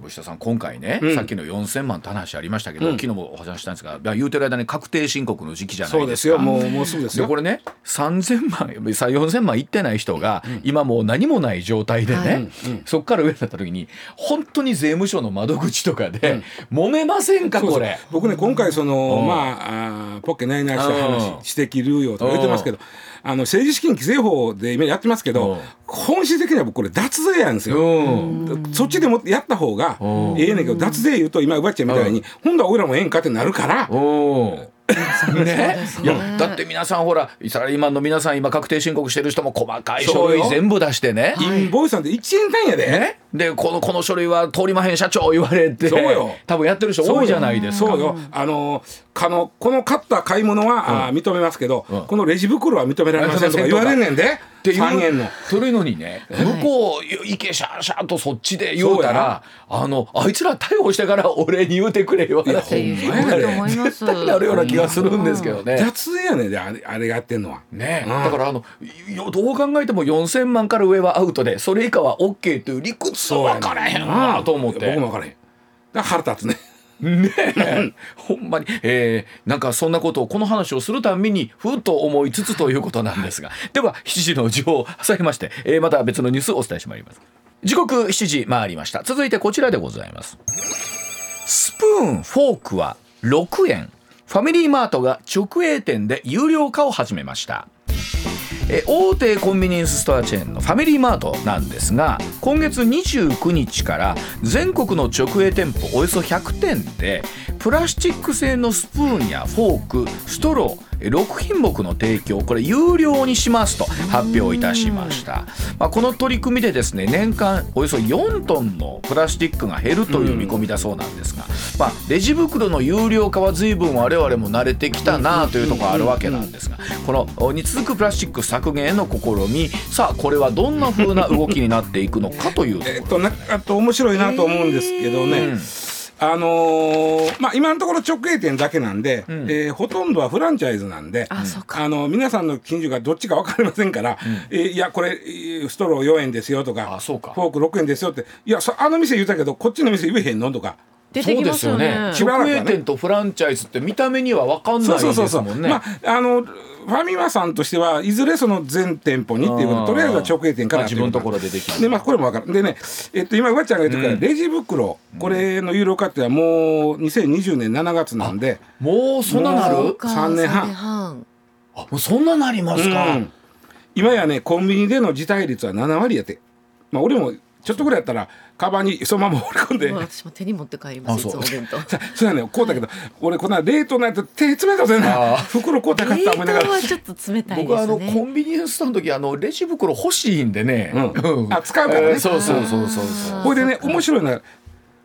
S1: でも石田さん今回ね、
S2: うん。
S1: さっきの4000万って話ありましたけど、
S2: うん。
S1: 昨日もお話ししたんですが言うてる間に確定申告の時期じゃな
S2: そで
S1: いうですか
S2: すよ。もうもうすぐですよ。
S1: でこれね3000万さ4000万いってない人が、今もう何もない状態でね、
S3: はい。
S1: そこから上になった時に本当に税務署の窓口とかで、揉めませんか
S2: そうそう。
S1: これ。
S2: 僕ね今回その、
S1: うん。
S2: まああーポッケないないした
S1: うん。
S2: 話指摘流用とか言ってますけど、あの政治資金規正法で今やってますけど、
S1: うん。
S2: 本質的には僕これ脱税やんですよ。
S1: うん。
S2: そっちでもやった方が
S1: うん。
S2: ええねんけど脱税言うと今奪っちゃうみたいに、ほん。だら俺らもええんかってなるから、
S1: おね。
S3: す
S1: いやだって皆さんほらサラリーマンの皆さん今確定申告してる人も細かい書類全部出してね。
S2: インボイスなんて1円単位やで。
S1: ね、でこのこの書類は通りまへん社長言われて
S2: そうよ。
S1: 多分やってる人多いじゃないですか。
S2: そうよ。あのかのこの買った買い物は、あー認めますけど、
S1: うん。
S2: このレジ袋は認められませんとか言われんねんで。
S1: っていう
S2: 3円の。
S1: それのにね、向こう行けシャーシャーとそっちで言うたらあのあいつら逮捕してから俺に言うてくれよ
S3: っていう
S2: ほんまやで
S3: と思います。
S1: なるような気がするんですけどね。
S2: 脱税やねあれあれがやってんのは。
S1: ね、
S2: うん
S1: だからあのよどう考えても4,000万から上はアウトでそれ以下は OK という理屈は分からへんなと思って。
S2: 僕も分からへん。だから腹立つね。
S1: ねえ。ほんまに、えーなんかそんなことをこの話をするたんびにふっと思いつつということなんですが。では7時の時報を挟みまして、えーまた別のニュースをお伝えしてまいります。時刻7時回りました。続いてこちらでございます。スプーンフォークは6円。ファミリーマートが直営店で有料化を始めました。え大手コンビニエンスストアチェーンのファミリーマートなんですが今月29日から全国の直営店舗およそ100店でプラスチック製のスプーンやフォークストロー6品目の提供これ有料にしますと発表いたしました、まあ、この取り組みでですね年間およそ4トンのプラスチックが減るという見込みだそうなんですが、まあ、レジ袋の有料化は随分我々も慣れてきたなというところがあるわけなんですがこのおに続くプラスチック削減への試みさあこれはどんな風な動きになっていくのかというところ。
S2: えっとなあと面白いなと思うんですけどね、あのーまあ今のところ直営店だけなんで、えーほとんどはフランチャイズなんで、
S3: あ
S2: の皆さんの近所がどっちか分かりませんから、えーいやこれえーストロー4円ですよとか
S1: あそうか。
S2: フォーク6円ですよっていやそあの店言うたけどこっちの店言えへんのとか。
S3: 出てきますよね。
S2: しばらくはね。
S1: 直営店とフランチャイズって見た目には分かんない
S2: そう
S1: です
S2: そうそうそう、
S1: もんね。
S2: まああのファミマさんとしてはいずれその全店舗にっていうこととりあえずは直営店から
S1: まあ自分のところでできる。
S2: でまあこれも分かる。でねえっと今うわちゃんが言ってたから、レジ袋。これの有料化ってはもう2020年7月なんで。
S1: もうそんななる？
S2: もう三年半。
S3: 半。
S1: あもうそんななりますか？
S2: うん。今やねコンビニでの辞退率は7割やって。まあ俺もちょっとぐらいやったらカバンにそのまま放り込んで、
S3: 私も手に持って帰ります
S1: そう。
S3: もお弁当。
S2: さ そうやねこうだけど俺こんな冷凍のやつ手冷たそうやな袋こうたかった思いながら。
S3: 冷凍はちょっと冷たい
S1: 僕はあのコンビニエンスストアの時あのレジ袋欲しいんでね、
S2: うん。あ使うからね。
S1: えーそうそうそうそうそう
S2: これでね面白いのは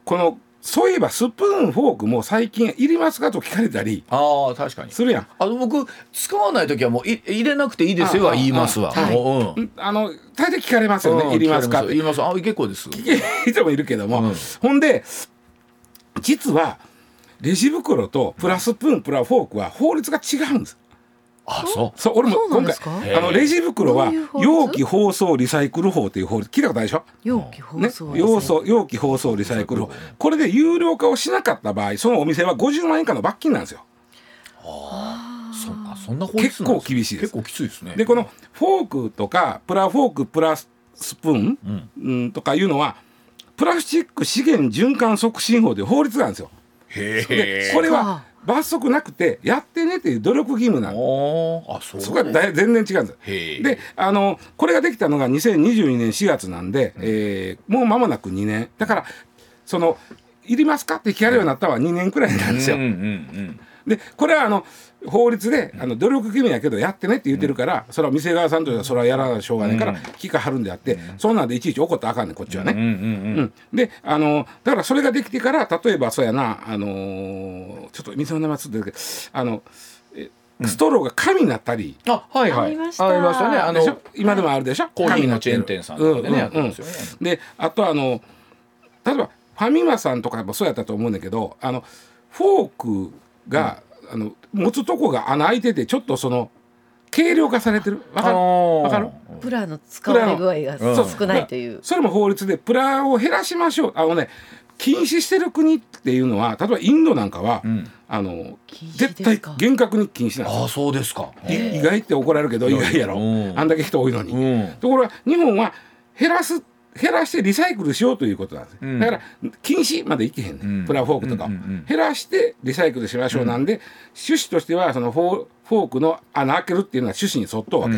S2: このそういえばスプーンフォークも最近いりますか？と聞かれたり
S1: ああ確かに。
S2: するやん。
S1: あの僕使わない時はもうい入れなくていいですよは言いますわ。
S2: あ
S1: ううん
S2: うん。あの大体聞かれますよ
S1: うん
S2: ね。いりますか？
S1: 言います。あ結構です。
S2: 人もいるけども、
S1: うん。
S2: ほんで実はレジ袋とプラスプーンプラフォークは法律が違うんです。
S1: あそう？
S2: そう。俺も今回あのレジ袋は容器包装リサイクル法という法律聞いたことないでしょ？
S3: 容器包
S2: ね。
S3: 装、
S2: 容器包装リサイクル法。これで有料化をしなかった場合そのお店は50万円以下の罰金なんですよ。
S1: そあそんな法律なんです
S2: 結構厳しいです。
S1: 結構きついですね。
S2: でこのフォークとかプラフォークプラススプーン、うん、とかいうのはプラスチック資源循環促進法という法律があるんですよ。これは罰則なくてやってねっていう努力義務なん
S1: ああそう。
S2: そこはだい全然違うんですであのこれができたのが2022年4月なんで、えーもう間もなく2年。だからその「いりますか?」って聞かれるようになったのは2年くらいなんですよ。
S1: うんうんうん
S2: でこれはあの法律であの努力義務やけどやってねって言ってるから、それは店側さんとしてはそれはやらなしょうがないから聞かはるんであって、そんなんでいちいち怒ったらあかんねんこっちはね。
S1: うんうんうん
S2: うん。であのだからそれができてから例えばそうやなあのーちょっと店の名前つってるけどあのえストローが紙になったり、
S1: あはいはい。
S3: ありました。
S1: ね。あの
S2: 今でもあるでしょ？
S1: コーヒーのチェーン店さんとかでねやってますよね。
S2: うんであとあの例えばファミマさんとかもそうやったと思うんだけどあのフォークが、あの持つとこが穴開いててちょっとその軽量化されてる？わかる？わかる？
S3: プラの使われ具合が
S1: うん。
S3: 少ないという。
S2: それも法律でプラを減らしましょう。あのね禁止してる国っていうのは例えばインドなんかは、
S1: ん。
S2: あの絶対
S3: か
S2: 厳格に禁止なんですよ。
S1: ああそうですか。
S2: い意外って怒られるけど意外やろ、
S1: うん。
S2: あんだけ人多いのに、
S1: うん。
S2: ところが日本は減らす減らしてリサイクルしようということなんです、
S1: ん。
S2: だから禁止までいけへんね、
S1: うん。
S2: プラフォークとかを、
S1: うんうんうん。
S2: 減らしてリサイクルしましょうなんで、趣旨としてはそのフォーフォークの穴開けるっていうのは趣旨に沿っとうわけ、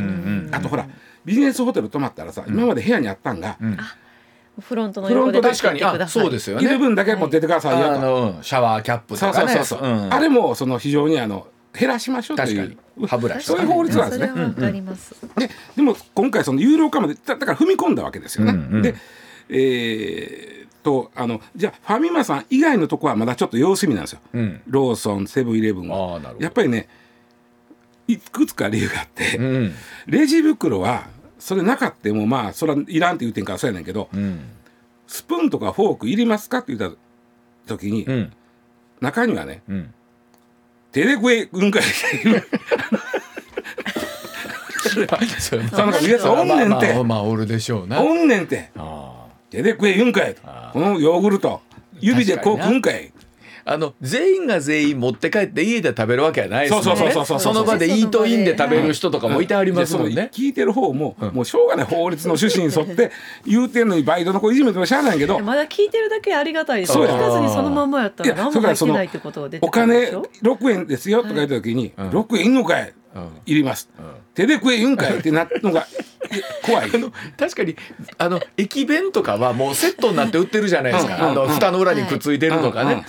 S2: あとほらビジネスホテル泊まったらさ、今まで部屋にあったんが、
S3: フロントの横で
S2: フロント
S1: 確かに。あそうですよね。
S2: いる分だけ持ってってくださいよと、
S1: シャワーキャップと
S2: そう
S1: かね
S2: そうそう。そう、
S1: ん。
S2: あれもその非常にあの減らしましょうとい
S1: 確か
S2: う
S1: に。歯ブラシ
S2: そういう法律なんですね。ででも今回その有料化までだだから踏み込んだわけですよね。
S1: うんうん。
S2: でえーっとあのじゃあファミマさん以外のとこはまだちょっと様子見なんですよ。
S1: うん。
S2: ローソンセブンイレブンは。やっぱりねいくつか理由があって、
S1: うん。
S2: レジ袋はそれなかってもまあそれはいらんって言うてんからそうやねんけど、
S1: うん。
S2: スプーンとかフォークいりますかって言った時に、
S1: うん。
S2: 中にはね
S1: うん
S2: 手で食えうんかい。
S1: それ
S2: そんなやつおんねんて、
S1: まあまあおるでしょうな。
S2: おんねんて。このヨーグルト。指でこう食うんかい
S1: あの全員が全員持って帰って家で食べるわけはないですもんね。
S2: そうそうそうそう
S1: その場でイートインで食べる人とかもいてありますもん
S2: で
S1: ね。
S2: 聞いてる方も、もうしょうがない法律の趣旨に沿って言うてんのにバイトの子いじめてもしゃあないけど。
S3: まだ聞いてるだけありがたいです
S2: そうや
S3: 聞かずにそのまんまやったら
S2: いや
S3: 何も入ってないってことが出て
S2: お金
S3: くるでしょ
S2: ？6円ですよとか言った時に、6円いんのかい、いります、手で食え言うんかいってなったのが 怖い。
S1: あの確かにあの駅弁とかはもうセットになって売ってるじゃないですか、
S2: うんうん
S1: あの蓋の裏にくっついてるとかね、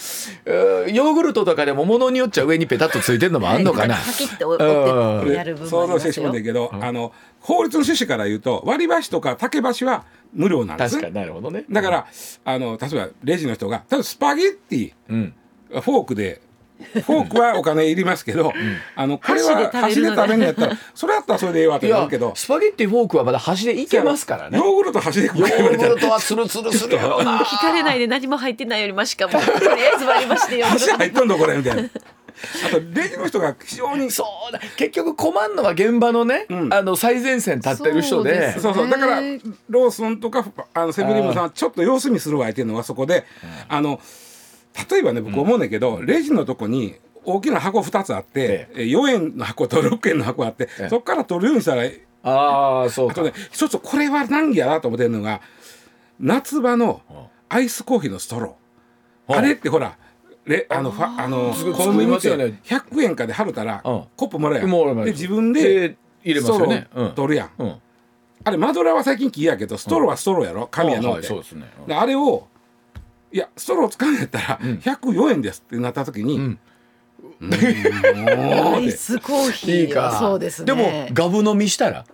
S1: うん。ヨーグルトとかでもものによっちゃ上にペタッとついてるのもあんのかな、
S2: 想像してしまうんだけど、あの法律の趣旨から言うと割り箸とか竹箸は無料なんです
S1: 確かになるほどね
S2: だからあの例えばレジの人が例えばスパゲッティ
S1: うん
S2: フォークでフォークはお金いりますけど、あのこれは
S3: 箸
S2: 箸で。
S3: で食べる
S2: んやったらそれやったらそれでええわってなるけど。
S1: スパゲッティフォークはまだ箸でいけますからね。
S2: ヨーグルト箸で食う
S1: ヨーグルトはツルツルするやろな。
S3: 聞かれないで何も入ってないよりマシかも。とりあえず割り箸でよ
S2: 箸入っとんのこれみたいな。あとレジの人が非常にそ
S1: そうだ。結局困んのは現場のね、
S2: ん。
S1: あの最前線立ってる人で。
S3: そう
S2: そうだから
S3: ね
S2: ローソンとかあのセブンイレブンさんはちょっと様子見するわ相手のはそこで、あの例えばね僕思うんだけど、レジのとこに大きな箱2つあって、え4円の箱と6円の箱あって、
S1: ええ。
S2: そこから取るようにしたら
S1: ああそうか。
S2: あとね一つこれは難儀やなと思ってるのが夏場のアイスコーヒーのストロー、
S1: うん。
S2: あれってほらレあのファあの
S1: 作
S2: コンビニで
S1: 作りますよね。
S2: 100円かで払ったら、
S1: うん。
S2: コップもらえやん。で自分で
S1: で入れますよね。
S2: 取るやん、
S1: うん。
S2: あれマドラーは最近木やけどストローはストローやろ？紙やのって、
S1: はいそうですね。うん。
S2: であれをいやストロー使うんやったら104円ですってなった時に、
S1: ん。
S2: うん。もう
S3: アイスコーヒー
S1: いいか。
S3: はそうですね。
S1: でもガブ飲みしたら？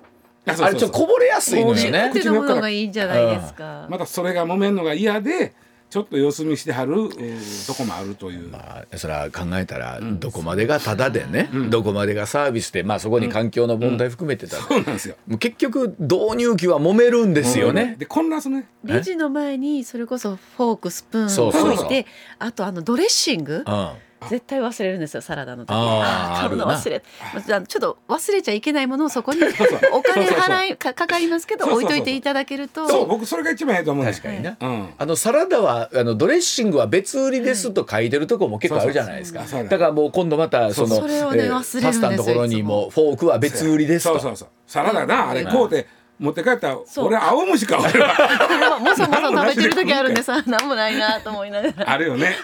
S2: あそうそうそう。
S1: あれちょっとこぼれやすいのよ
S2: 口
S1: ね
S3: 手のものがいいんじゃないですか。
S2: またそれが揉めんのが嫌でちょっと様子見してはるうーとこもあるという、
S1: まあ、それは考えたらどこまでがタダでね、どこまでがサービスで、まあ、そこに環境の問題含めてたら、
S2: そうなんですよ。
S1: もう結局導入機は揉めるんですよね。
S2: で混乱するね。
S3: レジの前にそれこそフォークスプーンを
S1: そうそうそう。
S3: 置いてあとあのドレッシング？
S1: うん
S3: 絶対忘れるんですよサラダの時。
S1: あー
S3: 買うの忘れじゃあちょっと忘れちゃいけないものをそこに お金払いかかかりますけど置いといていただけると。
S2: そう僕それが一番いいと思うね
S1: 確かにな、
S2: うん。
S1: あのサラダはあのドレッシングは別売りですと書いてるとこも結構あるじゃないですか。だからもう今度またその
S3: それをね
S1: えー
S3: 忘れ
S1: パスタのところにもフォークは別売りですと。
S2: そうそうそう。サラダなあれ
S1: うん
S2: 買うて持って帰ったら俺青虫か俺は
S3: もそもそ食べてる時あるんで さ何もないなと思いながら。
S2: あるよね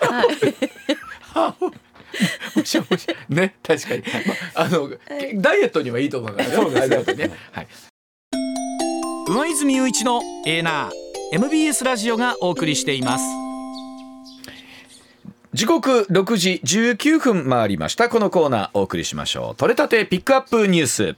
S1: もしもしね確かに、まあの、ダイエットにはいいと思うからね。
S2: そうです
S1: ね。はい。
S5: 上泉雄一のエーナー MBS ラジオがお送りしています。
S1: 時刻6時19分回りました。このコーナーお送りしましょう。取れたてピックアップニュース。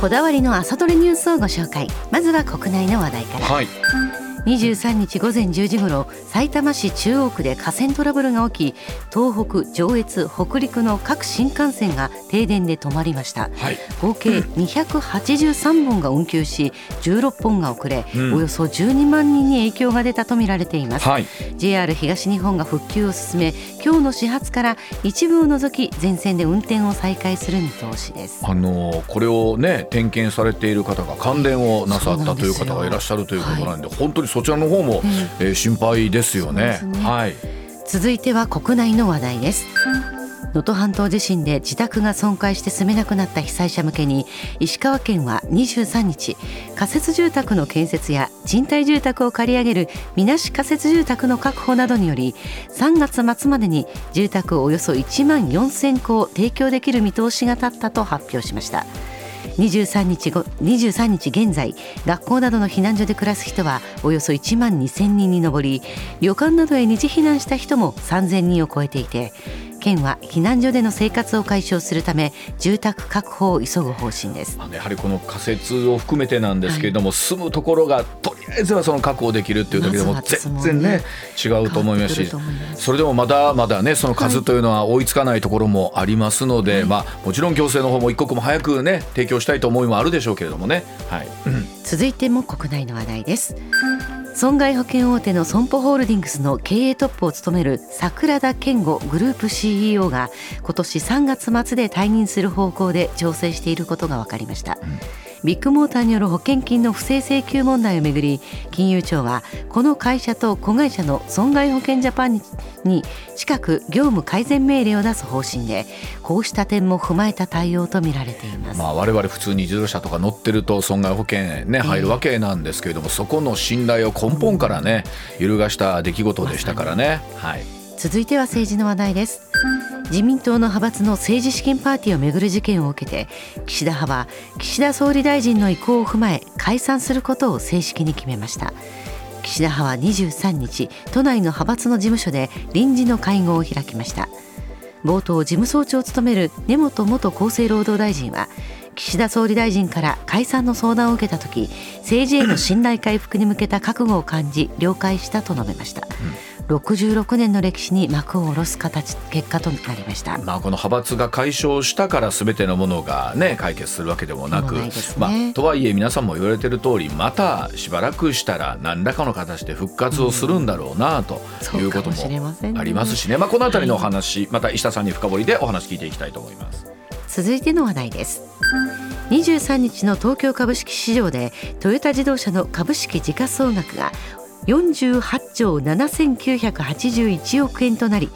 S6: こだわりの朝どれニュースをご紹介。まずは国内の話題から。
S1: はい
S6: 23日午前10時ごろさいたま市中央区で架線トラブルが起き東北上越北陸の各新幹線が停電で止まりました。
S1: はい。
S6: 合計283本が運休し16本が遅れ、
S1: うん。
S6: およそ12万人に影響が出たとみられています、
S1: はい。
S6: JR 東日本が復旧を進め今日の始発から一部を除き全線で運転を再開する見通しです。
S1: あのこれをね点検されている方が関連をなさったという方がいらっしゃるということなんで本当にそちらの方も、えー心配ですよね。
S6: ね。
S1: はい。
S6: 続いては国内の話題です。能登半島地震で自宅が損壊して住めなくなった被災者向けに石川県は23日仮設住宅の建設や賃貸住宅を借り上げるみなし仮設住宅の確保などにより3月末までに住宅およそ1万4000戸を提供できる見通しが立ったと発表しました23日23日現在学校などの避難所で暮らす人はおよそ1万2000人に上り旅館などへ二次避難した人も3000人を超えていて県は避難所での生活を解消するため住宅確保を急ぐ方針です。
S1: やはりこの仮設を含めてなんですけれども、住むところがとりあえずはその確保できるっていうだけでも全然ね違うと思いますしそれでもまだまだねその数というのは追いつかないところもありますので、まあもちろん行政の方も一刻も早くね提供したいと思いもあるでしょうけれどもね。はい。
S6: 続いても国内の話題です損害保険大手の損保ホールディングスの経営トップを務める桜田健吾グループ CEO が今年3月末で退任する方向で調整していることが分かりました、ビッグモーターによる保険金の不正請求問題をめぐり金融庁はこの会社と子会社の損害保険ジャパンに近く業務改善命令を出す方針でこうした点も踏まえた対応とみられています、
S1: まあ、我々普通に自動車とか乗ってると損害保険ね入るわけなんですけれども、そこの信頼を根本からね揺るがした出来事でしたからね。はい
S6: 続いては政治の話題です。自民党の派閥の政治資金パーティーをめぐる事件を受けて岸田派は岸田総理大臣の意向を踏まえ解散することを正式に決めました。岸田派は23日都内の派閥の事務所で臨時の会合を開きました。冒頭事務総長を務める根本元厚生労働大臣は岸田総理大臣から解散の相談を受けた時政治への信頼回復に向けた覚悟を感じ了解したと述べました、うん66年の歴史に幕を下ろす形結果となりました、
S1: まあ、この派閥が解消したからすべてのものが、ね、解決するわけでもなく、ね、まあ、とはいえ皆さんも言われてる通りまたしばらくしたら何らかの形で復活をするんだろうなということもありますしね、まあ、この辺りのお話また石田さんに深掘りでお話聞いていきたいと思います。
S6: 続いての話題です。23日の東京株式市場でトヨタ自動車の株式時価総額が48兆7981億円となり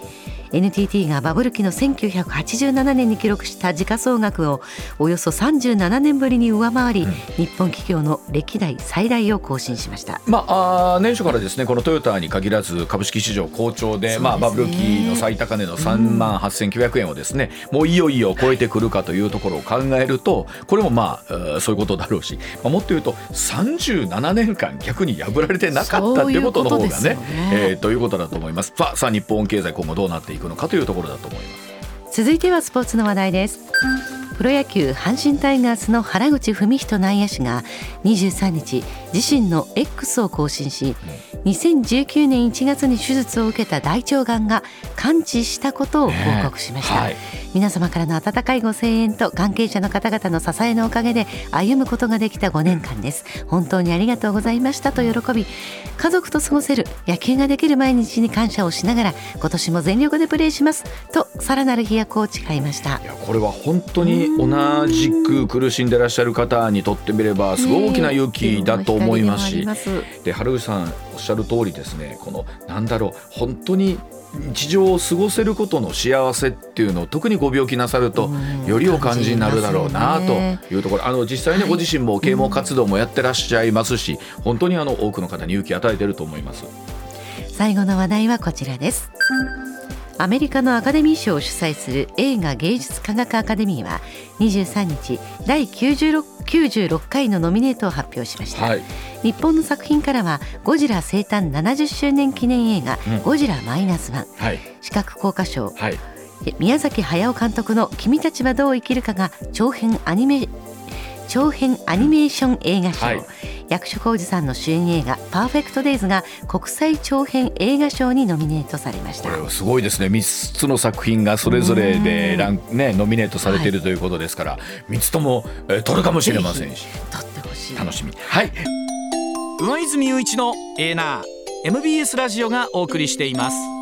S6: NTT がバブル期の1987年に記録した時価総額をおよそ37年ぶりに上回り、うん、日本企業の歴代最大を更新しました、
S1: まあ、あ年初からですねこのトヨタに限らず株式市場好調で、ね、まあ、バブル期の最高値の3万8900円をですね、うん、もういよいよ超えてくるかというところを考えるとこれもまあそういうことだろうし、まあ、もっと言うと37年間逆に破られてなかったということの方がねね、えー、ということだと思います。さあさあ日本経済今後どうなっていくのかというところだと思います。
S6: 続いてはスポーツの話題です。プロ野球阪神タイガースの原口文人内野手が23日自身の X を更新し2019年1月に手術を受けた大腸がんが完治したことを報告しました、ねはい、皆様からの温かいご声援と関係者の方々の支えのおかげで歩むことができた5年間です。本当にありがとうございましたと喜び家族と過ごせる野球ができる毎日に感謝をしながら今年も全力でプレーしますとさらなる飛躍を誓いました。
S1: いやこれは本当に同じく苦しんでらっしゃる方にとってみればすごい大きな勇気だと思いますし、で原口さんおっしゃる通りですねこのなんだろう本当に日常を過ごせることの幸せっていうのを特にご病気なさるとよりお感じになるだろうなというところ。あの実際ねご自身も啓蒙活動もやってらっしゃいますし本当にあの多くの方に勇気を与えていると思います。
S6: 最後の話題はこちらですアメリカのアカデミー賞を主催する映画芸術科学アカデミーは23日第 96, 96回のノミネートを発表しました、はい、日本の作品からはゴジラ生誕70周年記念映画、うん、ゴジラマイナスワン、はい、視覚効果賞、はい、宮崎駿監督の君たちはどう生きるかが長編アニメ長編アニメーション映画賞、はい、役所広司さんの主演映画「パーフェクト・デイズ」が国際長編映画賞にノミネートされました。
S1: これすごいですね。3つの作品がそれぞれでラン、ね、ノミネートされているということですから、はい、3つとも、えー、取るかもしれませんし。
S6: 取ってほしい。
S1: 楽しみ。はい。
S5: 上泉雄一のエーナー MBS ラジオがお送りしています